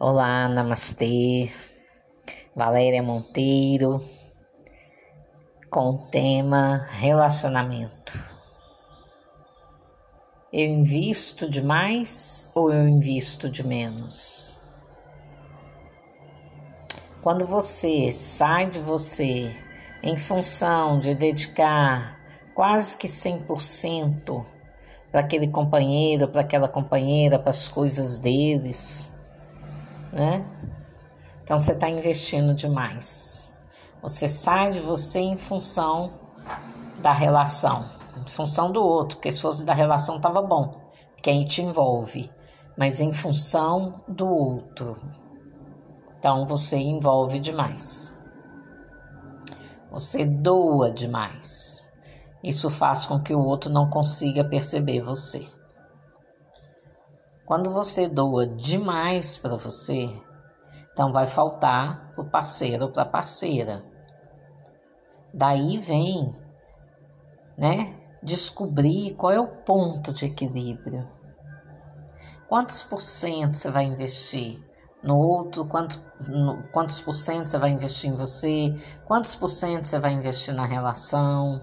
Olá, namastê. Valéria Monteiro com o tema relacionamento. Eu invisto demais ou eu invisto de menos? Quando você sai de você em função de dedicar quase que 100% para aquele companheiro, para aquela companheira, para as coisas deles, né? Então você está investindo demais. Você sai de você em função da relação, em função do outro, porque se fosse da relação tava bom, porque aí te envolve, mas em função do outro. Então você envolve demais. Você doa demais. Isso faz com que o outro não consiga perceber você. Quando você doa demais para você, então vai faltar para o parceiro ou para a parceira. Daí vem, né, descobrir qual é o ponto de equilíbrio. Quantos por cento você vai investir no outro? Quanto, no, quantos por cento você vai investir em você? Quantos por cento você vai investir na relação?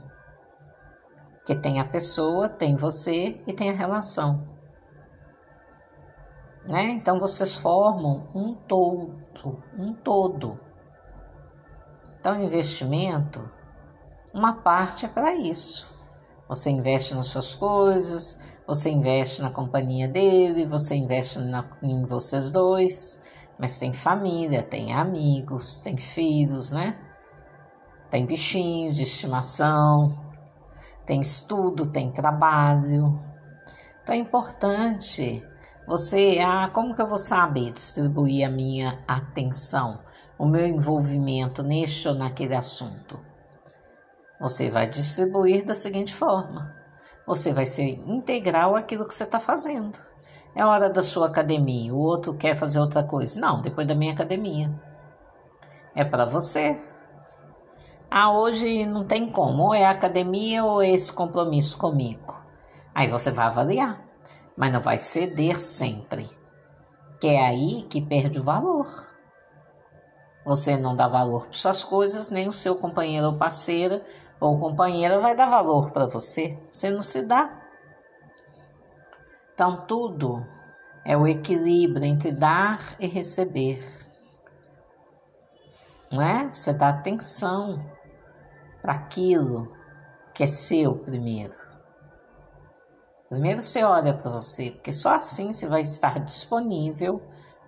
Porque tem a pessoa, tem você e tem a relação né? Então vocês formam um todo, um todo. Então, investimento, uma parte é para isso. Você investe nas suas coisas, você investe na companhia dele, você investe na, em vocês dois, mas tem família, tem amigos, tem filhos, né? Tem bichinhos de estimação, tem estudo, tem trabalho. Então é importante você, ah, como que eu vou saber distribuir a minha atenção, o meu envolvimento neste ou naquele assunto? Você vai distribuir da seguinte forma: você vai ser integral aquilo que você está fazendo. É hora da sua academia, o outro quer fazer outra coisa. Não, depois da minha academia. É para você. Ah, hoje não tem como, ou é academia ou é esse compromisso comigo. Aí você vai avaliar mas não vai ceder sempre. Que é aí que perde o valor. Você não dá valor para suas coisas, nem o seu companheiro ou parceira ou companheira vai dar valor para você. Você não se dá. Então, tudo é o equilíbrio entre dar e receber. Não é? Você dá atenção para aquilo que é seu primeiro. Primeiro você olha para você, porque só assim você vai estar disponível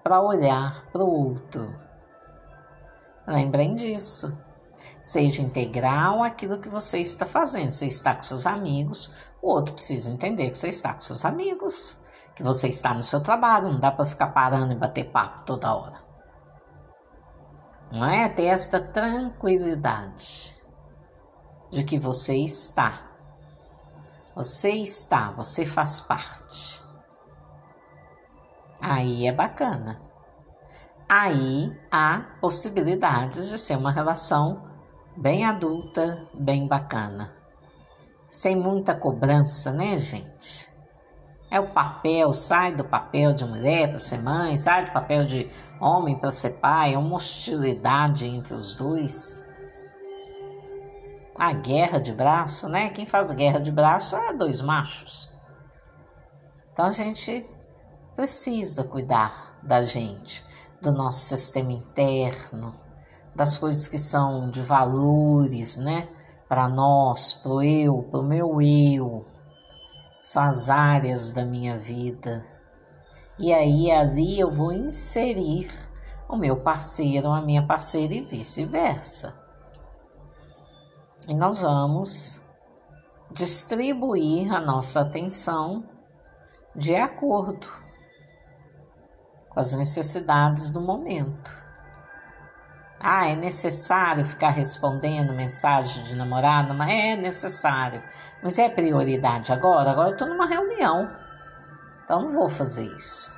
para olhar para o outro. Lembrem disso. Seja integral aquilo que você está fazendo. Você está com seus amigos, o outro precisa entender que você está com seus amigos, que você está no seu trabalho, não dá para ficar parando e bater papo toda hora. Não é? Ter esta tranquilidade de que você está você está, você faz parte. Aí é bacana. Aí há possibilidades de ser uma relação bem adulta, bem bacana. Sem muita cobrança, né, gente? É o papel, sai do papel de mulher para ser mãe, sai do papel de homem para ser pai, é uma hostilidade entre os dois a guerra de braço, né? Quem faz guerra de braço é dois machos. Então a gente precisa cuidar da gente, do nosso sistema interno, das coisas que são de valores, né? Para nós, pro eu, pro meu eu. São as áreas da minha vida. E aí ali eu vou inserir o meu parceiro, a minha parceira e vice-versa. E nós vamos distribuir a nossa atenção de acordo com as necessidades do momento. Ah, é necessário ficar respondendo mensagem de namorado? Mas é necessário. Mas é prioridade agora? Agora eu estou numa reunião. Então não vou fazer isso.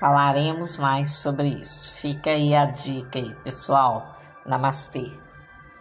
Falaremos mais sobre isso. Fica aí a dica aí, pessoal. Namastê.